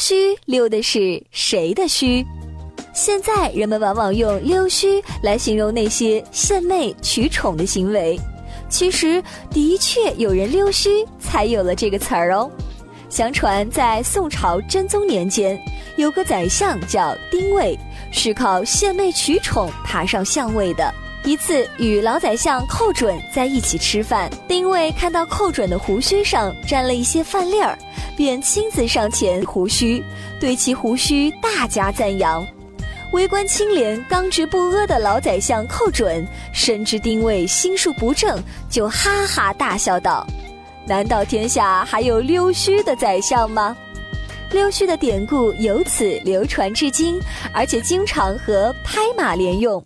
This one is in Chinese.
须溜的是谁的须？现在人们往往用溜须来形容那些献媚取宠的行为，其实的确有人溜须才有了这个词儿哦。相传在宋朝真宗年间，有个宰相叫丁谓，是靠献媚取宠爬上相位的。一次与老宰相寇准在一起吃饭，丁谓看到寇准的胡须上沾了一些饭粒儿，便亲自上前胡须，对其胡须大加赞扬。为官清廉、刚直不阿的老宰相寇准深知丁谓心术不正，就哈哈大笑道：“难道天下还有溜须的宰相吗？”溜须的典故由此流传至今，而且经常和拍马连用。